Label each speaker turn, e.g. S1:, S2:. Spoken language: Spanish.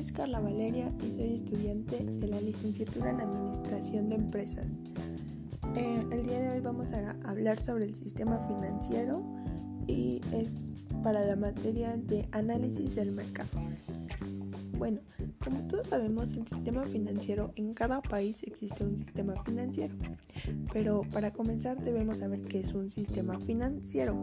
S1: es Carla Valeria y soy estudiante de la licenciatura en Administración de Empresas. Eh, el día de hoy vamos a hablar sobre el sistema financiero y es para la materia de análisis del mercado. Bueno, como todos sabemos, el sistema financiero en cada país existe un sistema financiero, pero para comenzar debemos saber qué es un sistema financiero.